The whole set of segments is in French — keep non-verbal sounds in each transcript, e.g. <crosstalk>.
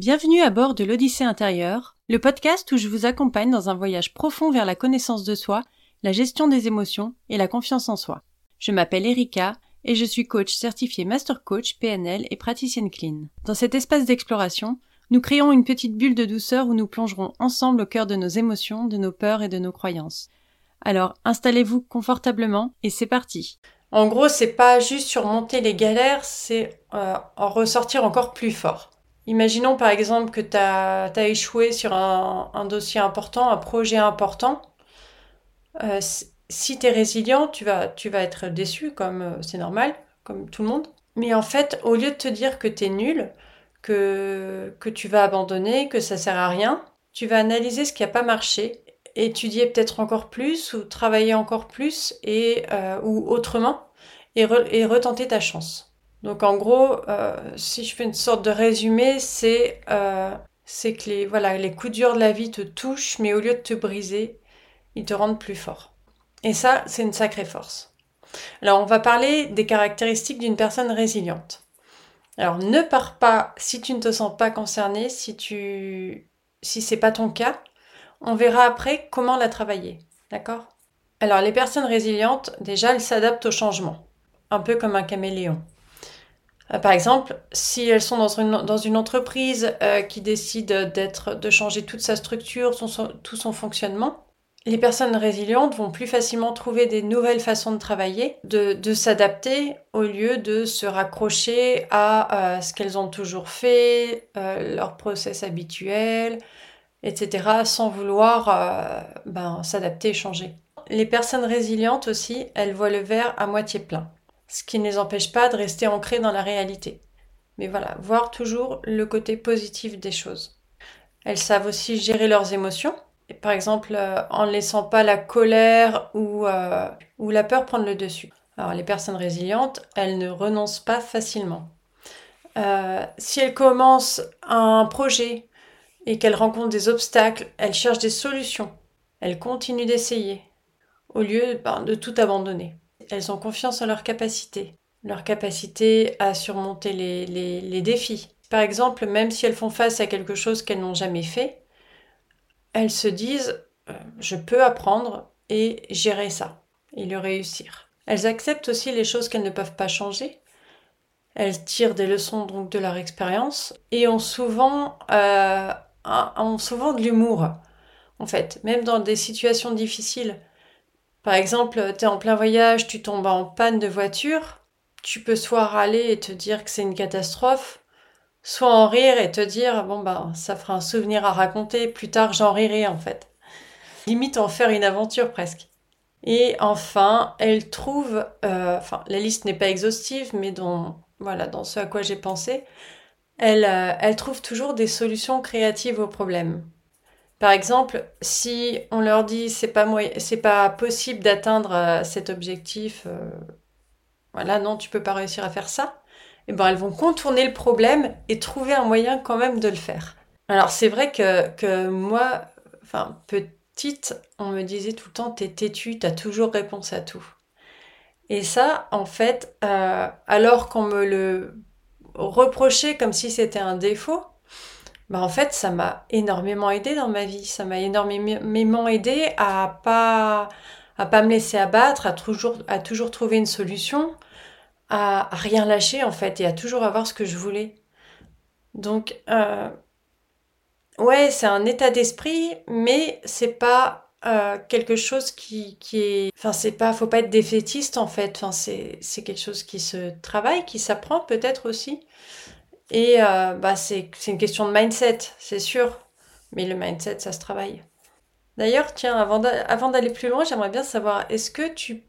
Bienvenue à bord de l'Odyssée intérieure, le podcast où je vous accompagne dans un voyage profond vers la connaissance de soi, la gestion des émotions et la confiance en soi. Je m'appelle Erika et je suis coach certifié Master Coach PNL et praticienne clean. Dans cet espace d'exploration, nous créons une petite bulle de douceur où nous plongerons ensemble au cœur de nos émotions, de nos peurs et de nos croyances. Alors, installez-vous confortablement et c'est parti. En gros, c'est pas juste surmonter les galères, c'est euh, en ressortir encore plus fort. Imaginons par exemple que tu as, échoué sur un, dossier important, un projet important. Euh, si tu es résilient, tu vas, être déçu, comme euh, c'est normal, comme tout le monde. Mais en fait, au lieu de te dire que tu es nul, que, que tu vas abandonner, que ça sert à rien, tu vas analyser ce qui n'a pas marché, étudier peut-être encore plus ou travailler encore plus et, euh, ou autrement et retenter ta chance. Donc en gros, euh, si je fais une sorte de résumé, c'est euh, que les, voilà, les coups durs de la vie te touchent, mais au lieu de te briser, ils te rendent plus fort. Et ça, c'est une sacrée force. Alors on va parler des caractéristiques d'une personne résiliente. Alors ne pars pas si tu ne te sens pas concerné, si tu si c'est pas ton cas, on verra après comment la travailler. D'accord? Alors les personnes résilientes, déjà elles s'adaptent au changement, un peu comme un caméléon. Euh, par exemple, si elles sont dans une, entreprise euh, qui décide de changer toute sa structure, tout son fonctionnement, les personnes résilientes vont plus facilement trouver des nouvelles façons de travailler, de, de s'adapter au lieu de se raccrocher à euh, ce qu'elles ont toujours fait, leur process habituel, etc., sans vouloir ben, s'adapter et changer. Les personnes résilientes aussi, elles voient le verre à moitié plein ce qui ne les empêche pas de rester ancrés dans la réalité. Mais voilà, voir toujours le côté positif des choses. Elles savent aussi gérer leurs émotions, et par exemple euh, en ne laissant pas la colère ou, euh, ou la peur prendre le dessus. Alors les personnes résilientes, elles ne renoncent pas facilement. Euh, si elles commencent un projet et qu'elles rencontrent des obstacles, elles cherchent des solutions. Elles continuent d'essayer au lieu ben, de tout abandonner elles ont confiance en leur capacité, leur capacité à surmonter les, défis. Par exemple, même si elles font face à quelque chose qu'elles n'ont jamais fait, elles se disent euh, je peux apprendre et gérer ça et le réussir. Elles acceptent aussi les choses qu'elles ne peuvent pas changer. Elles tirent des leçons donc de leur expérience et ont souvent, euh, ont souvent de l'humour. En fait, même dans des situations difficiles, par exemple, tu es en plein voyage, tu tombes en panne de voiture, tu peux soit râler et te dire que c'est une catastrophe, soit en rire et te dire bon bah ça fera un souvenir à raconter, plus tard j'en rirai en fait. Limite en faire une aventure presque. Et enfin, elle trouve, euh, la liste n'est pas exhaustive, mais dans voilà dans ce à quoi j'ai pensé, elle, euh, elle trouve toujours des solutions créatives aux problèmes. Par exemple, si on leur dit c'est pas c'est pas possible d'atteindre euh, cet objectif, euh, voilà, non, tu peux pas réussir à faire ça, eh ben elles vont contourner le problème et trouver un moyen quand même de le faire. Alors c'est vrai que, que moi, enfin petite, on me disait tout le temps t'es têtu, t'as toujours réponse à tout. Et ça, en fait, euh, alors qu'on me le reprochait comme si c'était un défaut, bah en fait, ça m'a énormément aidé dans ma vie. Ça m'a énormément aidé à pas à pas me laisser abattre, à toujours à toujours trouver une solution, à, rien lâcher en fait et à toujours avoir ce que je voulais. Donc euh, ouais, c'est un état d'esprit, mais c'est pas euh, quelque chose qui, qui est enfin c'est pas faut pas être défaitiste en fait enfin c'est c'est quelque chose qui se travaille qui s'apprend peut-être aussi et euh, bah, c'est une question de mindset, c'est sûr. Mais le mindset, ça se travaille. D'ailleurs, tiens, avant d'aller plus loin, j'aimerais bien savoir, est-ce que tu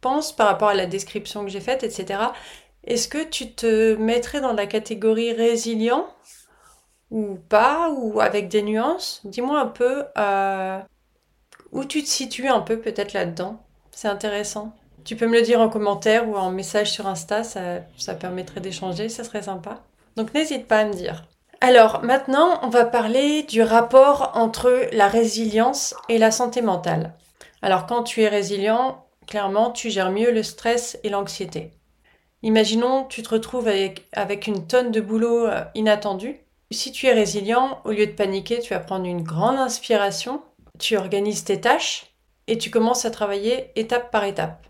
penses, par rapport à la description que j'ai faite, etc., est-ce que tu te mettrais dans la catégorie résilient ou pas, ou avec des nuances? Dis-moi un peu euh, où tu te situes un peu peut-être là-dedans. C'est intéressant. Tu peux me le dire en commentaire ou en message sur Insta, ça, ça permettrait d'échanger, ça serait sympa. Donc n'hésite pas à me dire. Alors maintenant, on va parler du rapport entre la résilience et la santé mentale. Alors quand tu es résilient, clairement, tu gères mieux le stress et l'anxiété. Imaginons, tu te retrouves avec, avec une tonne de boulot euh, inattendu. Si tu es résilient, au lieu de paniquer, tu vas prendre une grande inspiration, tu organises tes tâches et tu commences à travailler étape par étape.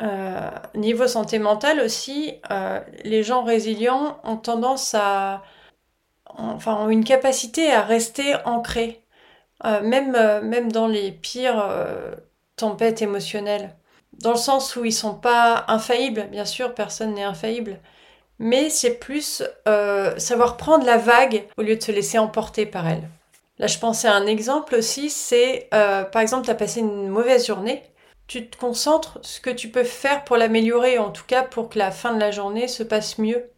Euh, niveau santé mentale aussi, euh, les gens résilients ont tendance à, enfin, ont une capacité à rester ancrés, euh, même, même dans les pires tempêtes émotionnelles. Dans le sens où ils sont pas infaillibles, bien sûr, personne n'est infaillible, mais c'est plus savoir prendre la vague au lieu de se laisser emporter par elle. Là, je pensais à un exemple aussi, c'est par exemple, tu as passé une mauvaise journée, tu te concentres ce que tu peux faire pour l'améliorer, en tout cas pour que la fin de la journée se passe mieux.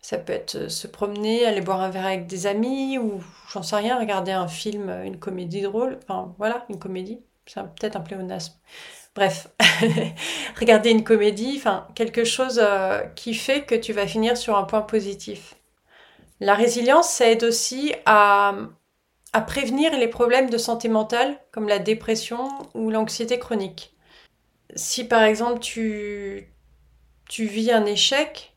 Ça peut être euh, se promener, aller boire un verre avec des amis, ou j'en sais rien, regarder un film, euh, une comédie drôle, enfin voilà, une comédie, c'est peut-être un pléonasme. Bref, <laughs> regarder une comédie, enfin quelque chose euh, qui fait que tu vas finir sur un point positif. La résilience, ça aide aussi à, à prévenir les problèmes de santé mentale comme la dépression ou l'anxiété chronique. Si par exemple tu, tu vis un échec,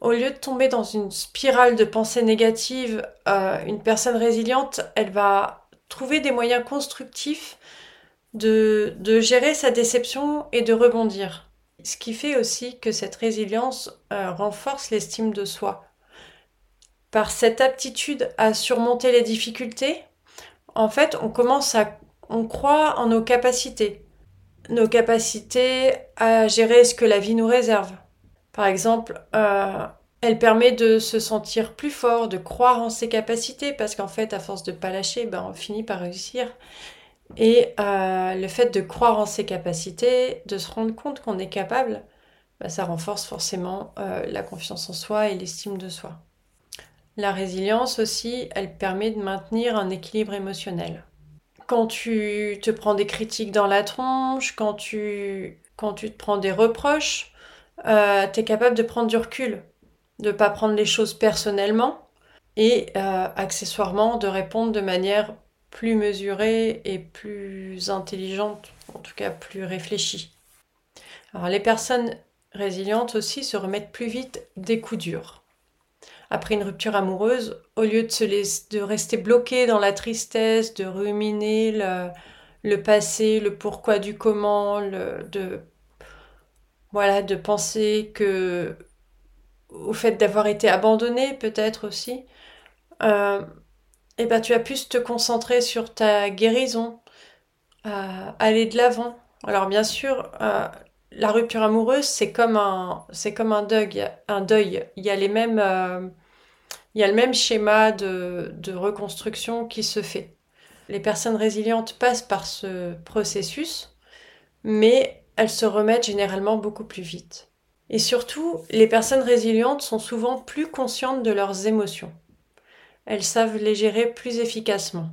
au lieu de tomber dans une spirale de pensée négative, euh, une personne résiliente, elle va trouver des moyens constructifs de, de, gérer sa déception et de rebondir. Ce qui fait aussi que cette résilience euh, renforce l'estime de soi par cette aptitude à surmonter les difficultés, en fait, on commence à, on croit en nos capacités, nos capacités à gérer ce que la vie nous réserve. Par exemple, euh, elle permet de se sentir plus fort, de croire en ses capacités, parce qu'en fait, à force de pas lâcher, ben, on finit par réussir. Et euh, le fait de croire en ses capacités, de se rendre compte qu'on est capable, ben, ça renforce forcément euh, la confiance en soi et l'estime de soi. La résilience aussi, elle permet de maintenir un équilibre émotionnel. Quand tu te prends des critiques dans la tronche, quand tu, quand tu te prends des reproches, euh, tu es capable de prendre du recul, de ne pas prendre les choses personnellement et euh, accessoirement de répondre de manière plus mesurée et plus intelligente, en tout cas plus réfléchie. Alors les personnes résilientes aussi se remettent plus vite des coups durs après une rupture amoureuse, au lieu de se laisser, de rester bloqué dans la tristesse, de ruminer le, passé, le pourquoi du comment, de voilà, de penser que au fait d'avoir été abandonné peut-être aussi, euh, et ben tu as pu te concentrer sur ta guérison, aller de l'avant. Alors bien sûr, euh, la rupture amoureuse c'est comme un c'est comme un deuil, un deuil. Il y a les mêmes euh, il y a le même schéma de, reconstruction qui se fait. Les personnes résilientes passent par ce processus, mais elles se remettent généralement beaucoup plus vite. Et surtout, les personnes résilientes sont souvent plus conscientes de leurs émotions. Elles savent les gérer plus efficacement.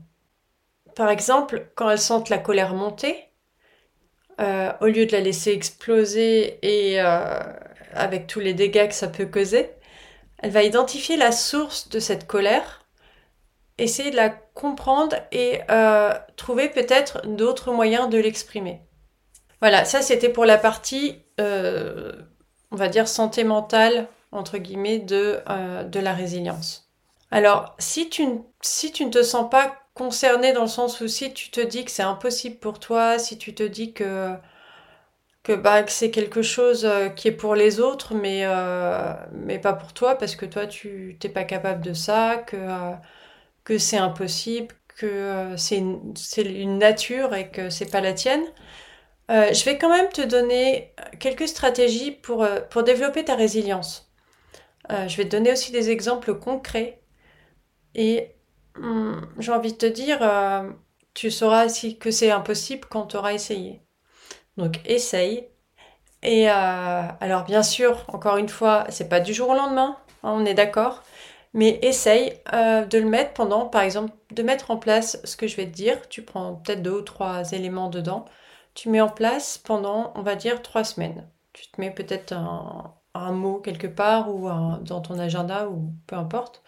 Par exemple, quand elles sentent la colère monter, euh, au lieu de la laisser exploser et euh, avec tous les dégâts que ça peut causer, elle va identifier la source de cette colère, essayer de la comprendre et euh, trouver peut-être d'autres moyens de l'exprimer. Voilà, ça c'était pour la partie, euh, on va dire, santé mentale, entre guillemets, de, euh, la résilience. Alors, si tu, si tu ne te sens pas concerné dans le sens où si tu te dis que c'est impossible pour toi, si tu te dis que bah, que, c'est quelque chose euh, qui est pour les autres, mais, euh, mais pas pour toi, parce que toi, tu n'es pas capable de ça, que, euh, que c'est impossible, que c'est une, une, nature et que c'est pas la tienne. je vais quand même te donner quelques stratégies pour, pour développer ta résilience. je vais te donner aussi des exemples concrets. Et hum, j'ai envie de te dire, tu sauras aussi que c'est impossible quand tu auras essayé. Donc essaye. Et euh, alors bien sûr, encore une fois, c'est pas du jour au lendemain, hein, on est d'accord. Mais essaye euh, de le mettre pendant, par exemple, de mettre en place ce que je vais te dire. Tu prends peut-être deux ou trois éléments dedans. Tu mets en place pendant, on va dire, trois semaines. Tu te mets peut-être un, un, mot quelque part ou dans ton agenda ou peu importe.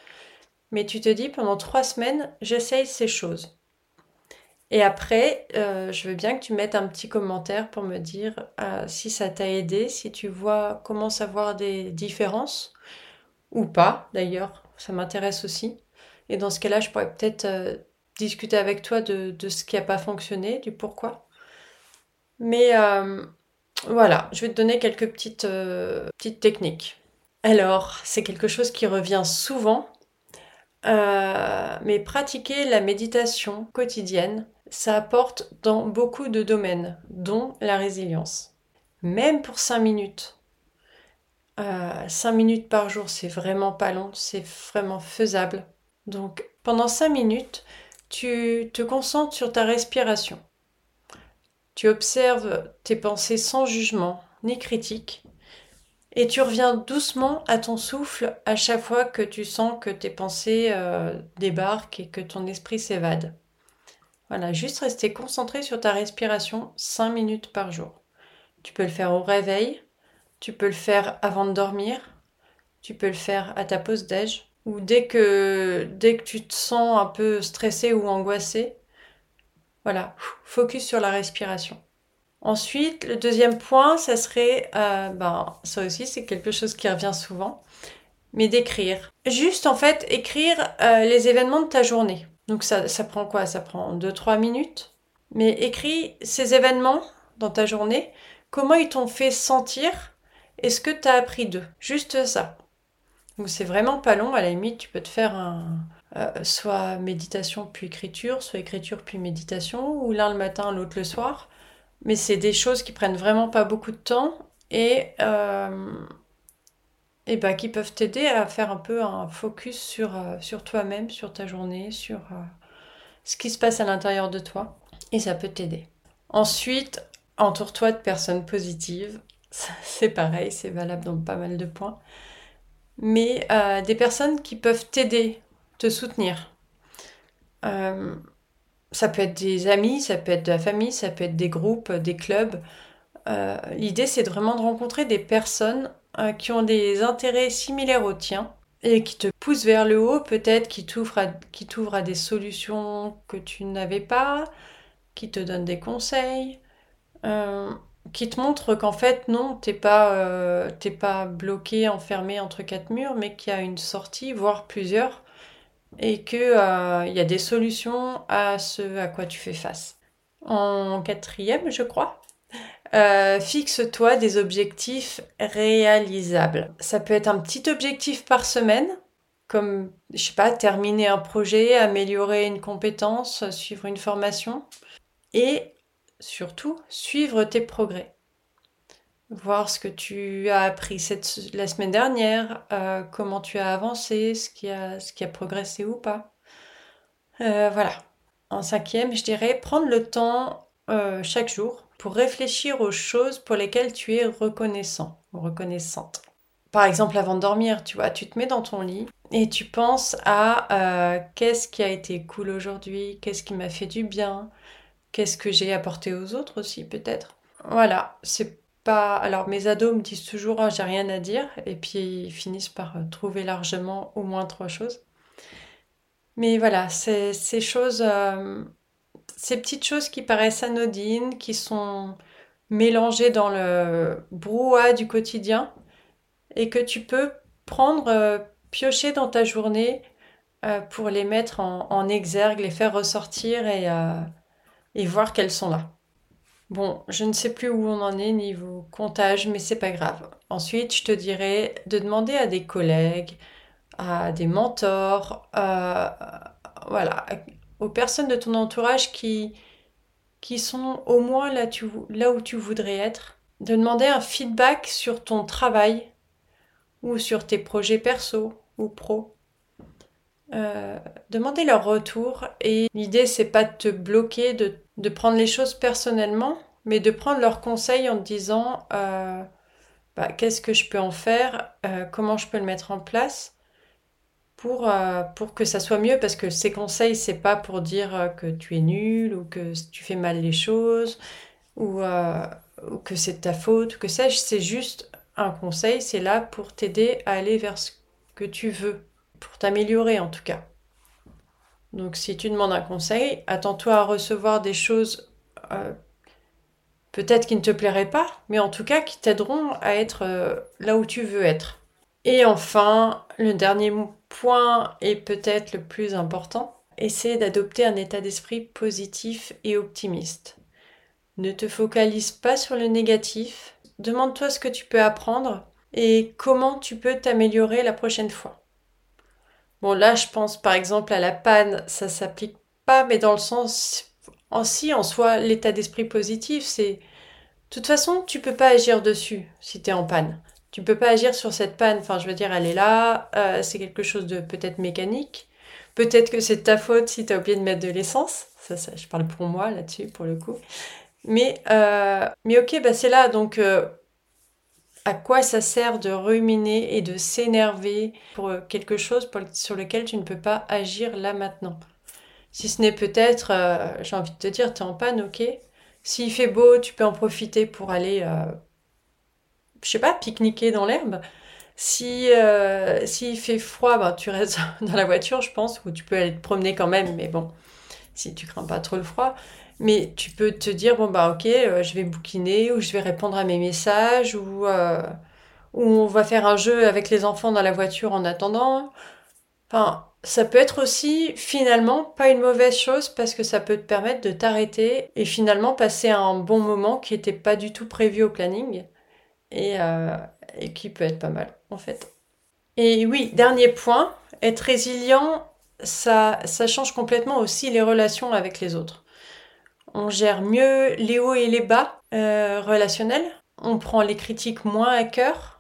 Mais tu te dis pendant trois semaines, j'essaye ces choses. Et après, euh, je veux bien que tu mettes un petit commentaire pour me dire euh, si ça t'a aidé, si tu vois comment savoir des différences ou pas d'ailleurs. Ça m'intéresse aussi. Et dans ce cas-là, je pourrais peut-être euh, discuter avec toi de, ce qui n'a pas fonctionné, du pourquoi. Mais voilà, je vais te donner quelques petites, petites techniques. Alors, c'est quelque chose qui revient souvent, mais pratiquer la méditation quotidienne, ça apporte dans beaucoup de domaines, dont la résilience. Même pour 5 minutes. 5 minutes par jour, c'est vraiment pas long, c'est vraiment faisable. Donc pendant 5 minutes, tu te concentres sur ta respiration. Tu observes tes pensées sans jugement ni critique et tu reviens doucement à ton souffle à chaque fois que tu sens que tes pensées euh, débarquent et que ton esprit s'évade. Voilà, juste rester concentré sur ta respiration 5 minutes par jour. Tu peux le faire au réveil, tu peux le faire avant de dormir, tu peux le faire à ta pause déj, ou dès que, dès que tu te sens un peu stressé ou angoissé, voilà, focus sur la respiration. Ensuite, le deuxième point, ça serait, euh, ben, ça aussi c'est quelque chose qui revient souvent, mais d'écrire. Juste en fait, écrire euh, les événements de ta journée. Donc ça, ça prend quoi? Ça prend 2-3 minutes. Mais écris ces événements dans ta journée, comment ils t'ont fait sentir? Et ce que tu as appris d'eux? Juste ça. Donc c'est vraiment pas long, à la limite tu peux te faire un, euh, soit méditation puis écriture, soit écriture puis méditation, ou l'un le matin, l'autre le soir. Mais c'est des choses qui prennent vraiment pas beaucoup de temps et, euh, et bah, qui peuvent t'aider à faire un peu un focus sur, euh, sur toi-même, sur ta journée, sur ce qui se passe à l'intérieur de toi. Et ça peut t'aider. Ensuite, entoure-toi de personnes positives. <laughs> C'est pareil, c'est valable dans pas mal de points mais euh, des personnes qui peuvent t'aider, te soutenir. Euh, ça peut être des amis, ça peut être de la famille, ça peut être des groupes, des clubs. Euh, l'idée, c'est vraiment de rencontrer des personnes qui ont des intérêts similaires aux tiens et qui te poussent vers le haut, peut-être qui t'ouvrent à, à des solutions que tu n'avais pas, qui te donnent des conseils qui te montre qu'en fait, non, t'es pas, euh, pas bloqué, enfermé entre quatre murs, mais qu'il y a une sortie, voire plusieurs, et qu'il euh, y a des solutions à ce à quoi tu fais face. En quatrième, je crois, euh, fixe-toi des objectifs réalisables. Ça peut être un petit objectif par semaine, comme, je sais pas, terminer un projet, améliorer une compétence, suivre une formation. Et surtout suivre tes progrès. Voir ce que tu as appris cette, la semaine dernière, euh, comment tu as avancé, ce qui a, ce qui a progressé ou pas. Euh, voilà. En cinquième, je dirais prendre le temps euh, chaque jour pour réfléchir aux choses pour lesquelles tu es reconnaissant ou reconnaissante. Par exemple, avant de dormir, tu vois, tu te mets dans ton lit et tu penses à qu'est-ce qui a été cool aujourd'hui, qu'est-ce qui m'a fait du bien, Qu'est-ce que j'ai apporté aux autres aussi, peut-être Voilà, c'est pas. Alors, mes ados me disent toujours ah, j'ai rien à dire, et puis ils finissent par euh, trouver largement au moins trois choses. Mais voilà, ces choses, euh, ces petites choses qui paraissent anodines, qui sont mélangées dans le brouhaha du quotidien, et que tu peux prendre, euh, piocher dans ta journée pour les mettre en, exergue, les faire ressortir et voir qu'elles sont là. Bon, je ne sais plus où on en est niveau comptage, mais c'est pas grave. Ensuite, je te dirais de demander à des collègues, à des mentors, voilà, aux personnes de ton entourage qui, qui sont au moins là où tu voudrais être, de demander un feedback sur ton travail ou sur tes projets perso ou pro. Euh, demander leur retour et l'idée c'est pas de te bloquer, de, de, prendre les choses personnellement, mais de prendre leurs conseils en disant euh, bah, qu'est-ce que je peux en faire, euh, comment je peux le mettre en place pour, pour que ça soit mieux parce que ces conseils c'est pas pour dire que tu es nul ou que tu fais mal les choses ou, ou que c'est de ta faute ou que sais-je, c'est juste un conseil, c'est là pour t'aider à aller vers ce que tu veux pour t'améliorer en tout cas. Donc si tu demandes un conseil, attends-toi à recevoir des choses euh, peut-être qui ne te plairaient pas, mais en tout cas qui t'aideront à être euh, là où tu veux être. Et enfin, le dernier point est peut-être le plus important, essaie d'adopter un état d'esprit positif et optimiste. Ne te focalise pas sur le négatif, demande-toi ce que tu peux apprendre et comment tu peux t'améliorer la prochaine fois. Bon là je pense par exemple à la panne, ça s'applique pas mais dans le sens en si en soi l'état d'esprit positif c'est de toute façon tu peux pas agir dessus si tu es en panne. Tu peux pas agir sur cette panne, enfin je veux dire elle est là, euh, c'est quelque chose de peut-être mécanique. Peut-être que c'est ta faute si tu as oublié de mettre de l'essence. Ça, ça, je parle pour moi là-dessus, pour le coup. Mais, euh, mais ok, bah c'est là. Donc, euh, à quoi ça sert de ruminer et de s'énerver pour quelque chose sur lequel tu ne peux pas agir là maintenant? Si ce n'est peut-être, euh, j'ai envie de te dire, tu es en panne, ok? S'il fait beau, tu peux en profiter pour aller, je sais pas, pique-niquer dans l'herbe. Si euh, s'il fait froid, ben, tu restes <laughs> dans la voiture, je pense, ou tu peux aller te promener quand même, mais bon, si tu crains pas trop le froid. Mais tu peux te dire, bon, bah ok, euh, je vais bouquiner, ou je vais répondre à mes messages, ou, euh, ou on va faire un jeu avec les enfants dans la voiture en attendant. Enfin, ça peut être aussi finalement pas une mauvaise chose parce que ça peut te permettre de t'arrêter et finalement passer un bon moment qui n'était pas du tout prévu au planning. Et, et qui peut être pas mal en fait. Et oui, dernier point, être résilient, ça, ça change complètement aussi les relations avec les autres. On gère mieux les hauts et les bas euh, relationnels, on prend les critiques moins à cœur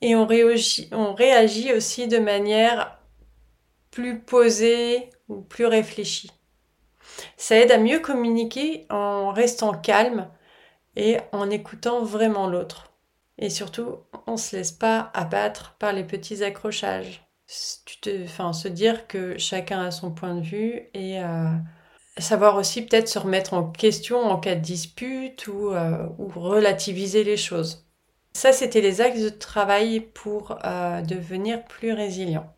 et on réagit, aussi de manière plus posée ou plus réfléchie. Ça aide à mieux communiquer en restant calme et en écoutant vraiment l'autre. Et surtout, on se laisse pas abattre par les petits accrochages. Enfin, se dire que chacun a son point de vue et euh, savoir aussi peut-être se remettre en question en cas de dispute ou, euh, relativiser les choses. Ça, c'était les axes de travail pour euh, devenir plus résilient.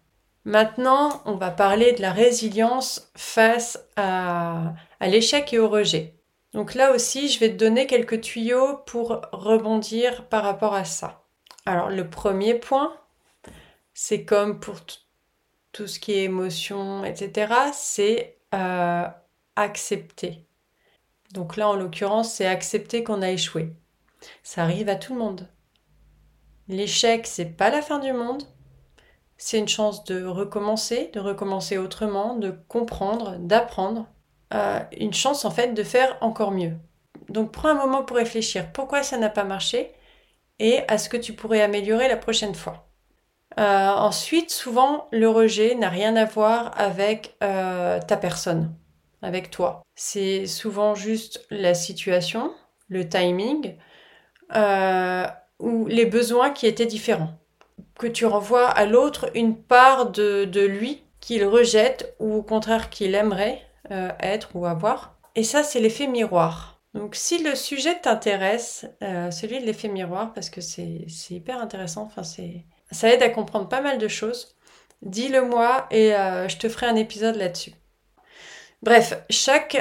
Maintenant, on va parler de la résilience face à, à l'échec et au rejet. Donc là aussi, je vais te donner quelques tuyaux pour rebondir par rapport à ça. Alors le premier point, c'est comme pour tout ce qui est émotion, etc., c'est euh, accepter. Donc là, en l'occurrence, c'est accepter qu'on a échoué. Ça arrive à tout le monde. L'échec, c'est pas la fin du monde. C'est une chance de recommencer, de recommencer autrement, de comprendre, d'apprendre. Euh, une chance en fait de faire encore mieux. Donc prends un moment pour réfléchir pourquoi ça n'a pas marché? Et à ce que tu pourrais améliorer la prochaine fois. Euh, ensuite, souvent, le rejet n'a rien à voir avec euh, ta personne, avec toi. C'est souvent juste la situation, le timing ou les besoins qui étaient différents. Que tu renvoies à l'autre une part de, de lui qu'il rejette ou au contraire qu'il aimerait euh, être ou avoir. Et ça, c'est l'effet miroir. Donc si le sujet t'intéresse, euh, celui de l'effet miroir, parce que c'est hyper intéressant, enfin, ça aide à comprendre pas mal de choses, dis-le moi et euh, je te ferai un épisode là-dessus. Bref, chaque,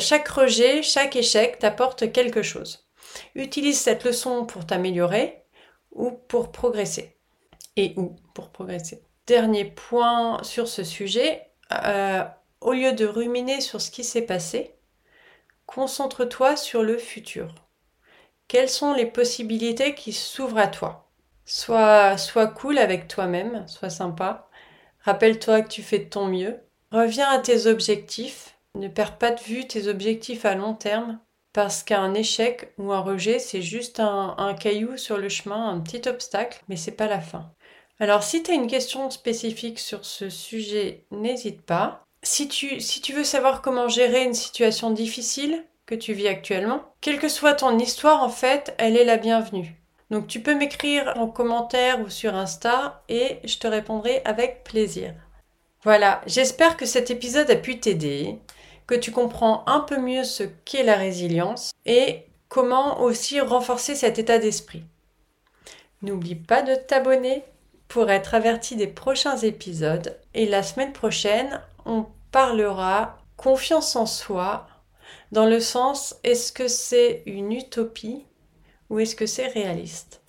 chaque rejet, chaque échec t'apporte quelque chose. Utilise cette leçon pour t'améliorer ou pour progresser. Et où pour progresser. Dernier point sur ce sujet, au lieu de ruminer sur ce qui s'est passé, concentre-toi sur le futur. Quelles sont les possibilités qui s'ouvrent à toi? Sois cool avec toi-même, sois sympa. Rappelle-toi que tu fais de ton mieux. Reviens à tes objectifs. Ne perds pas de vue tes objectifs à long terme parce qu'un échec ou un rejet, c'est juste un, un, caillou sur le chemin, un petit obstacle, mais c'est pas la fin. Alors si tu as une question spécifique sur ce sujet, n'hésite pas si tu, si tu veux savoir comment gérer une situation difficile que tu vis actuellement, quelle que soit ton histoire, en fait, elle est la bienvenue. Donc tu peux m'écrire en commentaire ou sur Insta et je te répondrai avec plaisir. Voilà, j'espère que cet épisode a pu t'aider, que tu comprends un peu mieux ce qu'est la résilience et comment aussi renforcer cet état d'esprit. N'oublie pas de t'abonner pour être averti des prochains épisodes et la semaine prochaine, on parlera confiance en soi dans le sens est-ce que c'est une utopie ou est-ce que c'est réaliste?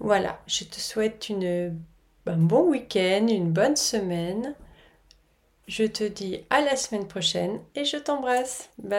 Voilà, je te souhaite une, un bon week-end, une bonne semaine. Je te dis à la semaine prochaine et je t'embrasse. Bye.